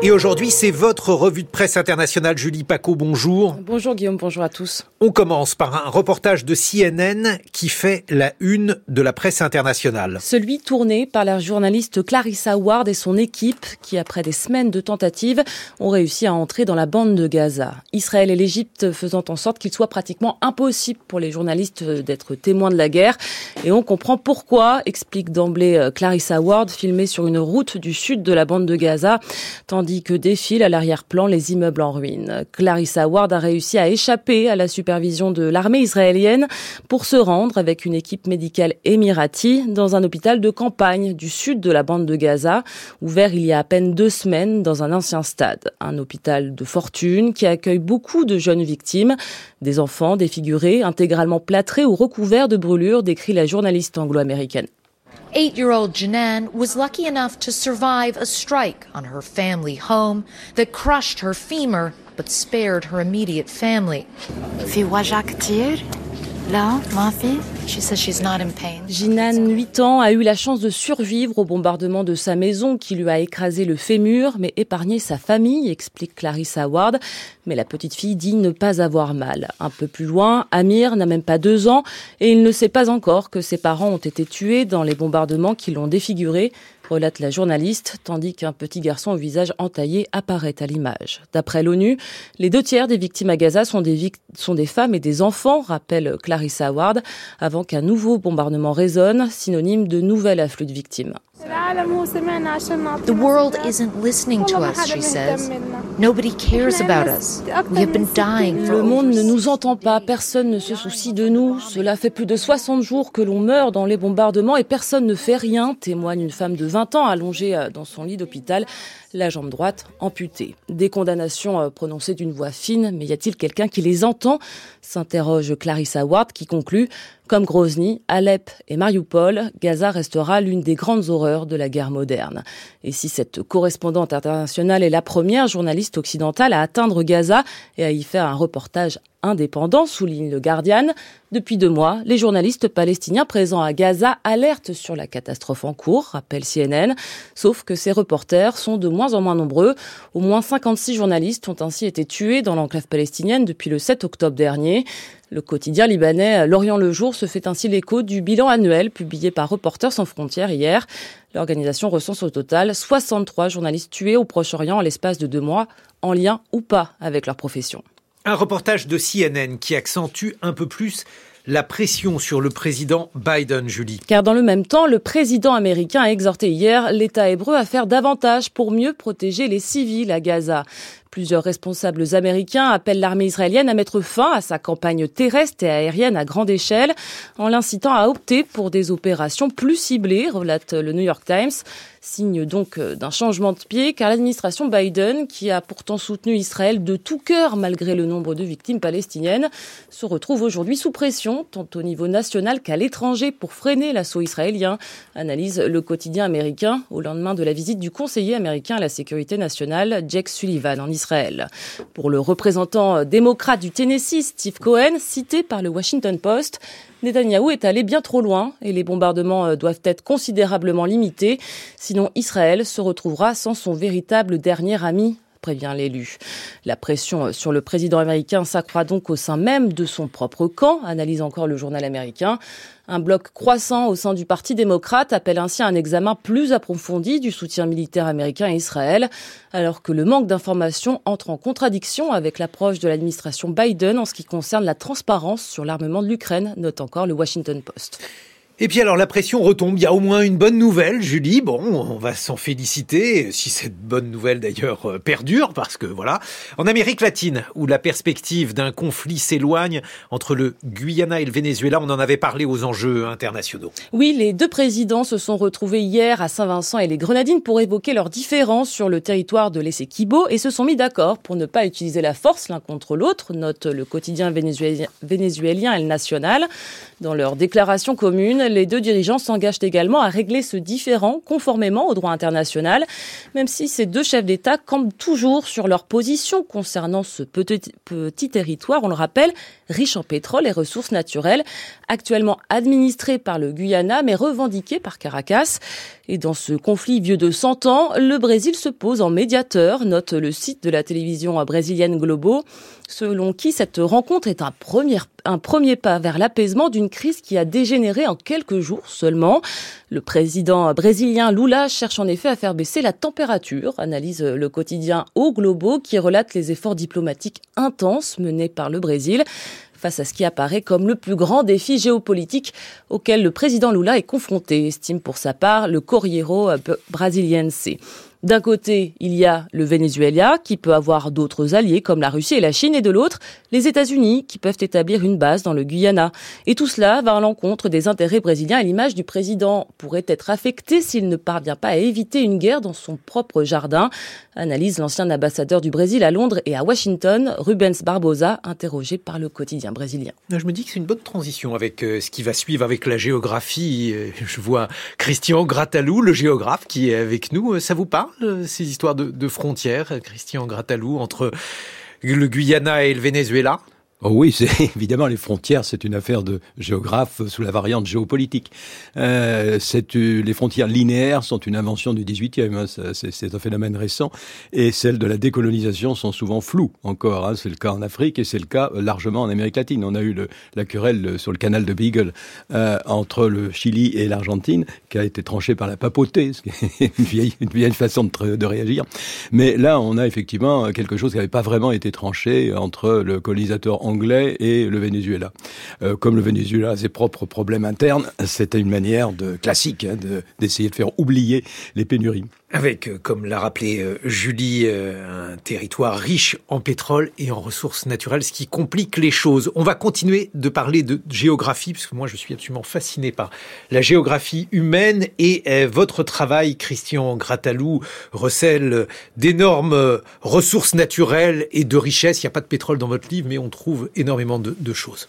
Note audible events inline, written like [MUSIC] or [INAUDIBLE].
Et aujourd'hui, c'est votre revue de presse internationale. Julie Paco, bonjour. Bonjour Guillaume, bonjour à tous. On commence par un reportage de CNN qui fait la une de la presse internationale. Celui tourné par la journaliste Clarissa Ward et son équipe qui, après des semaines de tentatives, ont réussi à entrer dans la bande de Gaza. Israël et l'Égypte faisant en sorte qu'il soit pratiquement impossible pour les journalistes d'être témoins de la guerre. Et on comprend pourquoi, explique d'emblée euh, Clarissa Ward, filmée sur une route du sud de la bande de Gaza, tandis que défilent à l'arrière-plan les immeubles en ruine. Clarissa Ward a réussi à échapper à la de l'armée israélienne pour se rendre avec une équipe médicale émirati dans un hôpital de campagne du sud de la bande de Gaza, ouvert il y a à peine deux semaines dans un ancien stade. Un hôpital de fortune qui accueille beaucoup de jeunes victimes, des enfants défigurés, intégralement plâtrés ou recouverts de brûlures, décrit la journaliste anglo-américaine. Eight year old Janan was lucky enough to survive a strike on her family home that crushed her femur but spared her immediate family. Là, ma fille She says she's not in pain. Jinan, 8 ans, a eu la chance de survivre au bombardement de sa maison qui lui a écrasé le fémur, mais épargné sa famille, explique Clarissa Ward. Mais la petite fille dit ne pas avoir mal. Un peu plus loin, Amir n'a même pas deux ans et il ne sait pas encore que ses parents ont été tués dans les bombardements qui l'ont défiguré relate la journaliste, tandis qu'un petit garçon au visage entaillé apparaît à l'image. D'après l'ONU, les deux tiers des victimes à Gaza sont des, sont des femmes et des enfants, rappelle Clarissa Ward, avant qu'un nouveau bombardement résonne, synonyme de nouvel afflux de victimes. The world isn't listening to us, she says. Nobody cares about us. We have been dying Le monde ne nous entend pas, personne ne se soucie de nous. Cela fait plus de 60 jours que l'on meurt dans les bombardements et personne ne fait rien, témoigne une femme de 20 ans allongée euh, dans son lit d'hôpital, la jambe droite amputée. Des condamnations euh, prononcées d'une voix fine, mais y a-t-il quelqu'un qui les entend? S'interroge Clarissa Ward qui conclut comme Grozny, Alep et Mariupol, Gaza restera l'une des grandes horreurs de la guerre moderne. Et si cette correspondante internationale est la première journaliste occidentale à atteindre Gaza et à y faire un reportage indépendant, souligne le Guardian. Depuis deux mois, les journalistes palestiniens présents à Gaza alertent sur la catastrophe en cours, rappelle CNN, sauf que ces reporters sont de moins en moins nombreux. Au moins 56 journalistes ont ainsi été tués dans l'enclave palestinienne depuis le 7 octobre dernier. Le quotidien libanais L'Orient le Jour se fait ainsi l'écho du bilan annuel publié par Reporters sans frontières hier. L'organisation recense au total 63 journalistes tués au Proche-Orient en l'espace de deux mois, en lien ou pas avec leur profession. Un reportage de CNN qui accentue un peu plus la pression sur le président Biden, Julie. Car dans le même temps, le président américain a exhorté hier l'État hébreu à faire davantage pour mieux protéger les civils à Gaza. Plusieurs responsables américains appellent l'armée israélienne à mettre fin à sa campagne terrestre et aérienne à grande échelle en l'incitant à opter pour des opérations plus ciblées, relate le New York Times. Signe donc euh, d'un changement de pied car l'administration Biden, qui a pourtant soutenu Israël de tout cœur malgré le nombre de victimes palestiniennes, se retrouve aujourd'hui sous pression, tant au niveau national qu'à l'étranger, pour freiner l'assaut israélien, analyse le quotidien américain au lendemain de la visite du conseiller américain à la sécurité nationale, Jake Sullivan, en Israël. Pour le représentant démocrate du Tennessee, Steve Cohen, cité par le Washington Post, Netanyahou est allé bien trop loin et les bombardements euh, doivent être considérablement limités, sinon Israël se retrouvera sans son véritable dernier ami prévient l'élu. La pression euh, sur le président américain s'accroît donc au sein même de son propre camp, analyse encore le journal américain. Un bloc croissant au sein du Parti démocrate appelle ainsi un examen plus approfondi du soutien militaire américain à Israël, alors que le manque d'informations entre en contradiction avec l'approche de l'administration Biden en ce qui concerne la transparence sur l'armement de l'Ukraine, note encore le Washington Post. Et puis alors la pression retombe, il y a au moins une bonne nouvelle, Julie. Bon, on va s'en féliciter, si cette bonne nouvelle d'ailleurs euh, perdure, parce que voilà, en Amérique latine, où la perspective d'un conflit s'éloigne entre le Guyana et le Venezuela, on en avait parlé aux enjeux internationaux. Oui, les deux présidents se sont retrouvés hier à Saint-Vincent et les Grenadines pour évoquer leurs différences sur le territoire de l'Essequibo et se sont mis d'accord pour ne pas utiliser la force l'un contre l'autre, note le quotidien vénézuélien, vénézuélien El Nacional. Dans leur déclaration commune, les deux dirigeants s'engagent également à régler ce différend conformément au droit international, même si ces deux chefs d'État campent toujours sur leur position concernant ce petit, petit territoire, on le rappelle, riche en pétrole et ressources naturelles, actuellement administré par le Guyana, mais revendiqué par Caracas. Et dans ce conflit vieux de 100 ans, le Brésil se pose en médiateur, note le site de la télévision brésilienne Globo, selon qui cette rencontre est un premier, pas vers l'apaisement d'une crise qui a dégénéré en quelques jours seulement. Le président brésilien Lula cherche en effet à faire baisser la température, analyse le quotidien Au Globo qui relate les efforts diplomatiques intenses menés par le Brésil face à ce qui apparaît comme le plus grand défi géopolitique auquel le président Lula est confronté, estime pour sa part le Corriero Brasiliense. D'un côté, il y a le Venezuela qui peut avoir d'autres alliés comme la Russie et la Chine et de l'autre, les États-Unis qui peuvent établir une base dans le Guyana. Et tout cela va à l'encontre des intérêts brésiliens et l'image du président pourrait être affectée s'il ne parvient pas à éviter une guerre dans son propre jardin. Analyse l'ancien ambassadeur du Brésil à Londres et à Washington, Rubens Barbosa, interrogé par le quotidien brésilien. Je me dis que c'est une bonne transition avec euh, ce qui va suivre avec la géographie. Euh, je vois Christian Gratalou, le géographe, qui est avec nous. Euh, ça vous parle? Ces histoires de, frontières, Christian Gratalou, entre le Guyana et le Venezuela? Oh oui, c'est [LAUGHS] évidemment les frontières, c'est une affaire de géographe sous la variante géopolitique. Euh, euh les frontières linéaires sont une invention du 18e, hein, c'est un phénomène récent, et celles de la décolonisation sont souvent floues encore. Hein, c'est le cas en Afrique et c'est le cas euh, largement en Amérique latine. On a eu le, la querelle sur le canal de Beagle euh, entre le Chili et l'Argentine, qui a été tranchée par la papauté, ce qui est une vieille, une vieille façon de, de réagir. Mais là, on a effectivement quelque chose qui n'avait pas vraiment été tranché entre le colonisateur anglais et le Venezuela. Euh, comme le Venezuela a ses propres problèmes internes, c'était une manière de classique hein, d'essayer de, faire oublier les pénuries. Avec, euh, comme l'a rappelé euh, Julie, un territoire riche en pétrole et en ressources naturelles, ce qui complique les choses. On va continuer de parler de géographie, parce que moi je suis absolument fasciné par la géographie humaine et votre travail, Christian Gratalou, recèle d'énormes ressources naturelles et de richesses. Il n'y a pas de pétrole dans votre livre, mais on trouve énormément de choses.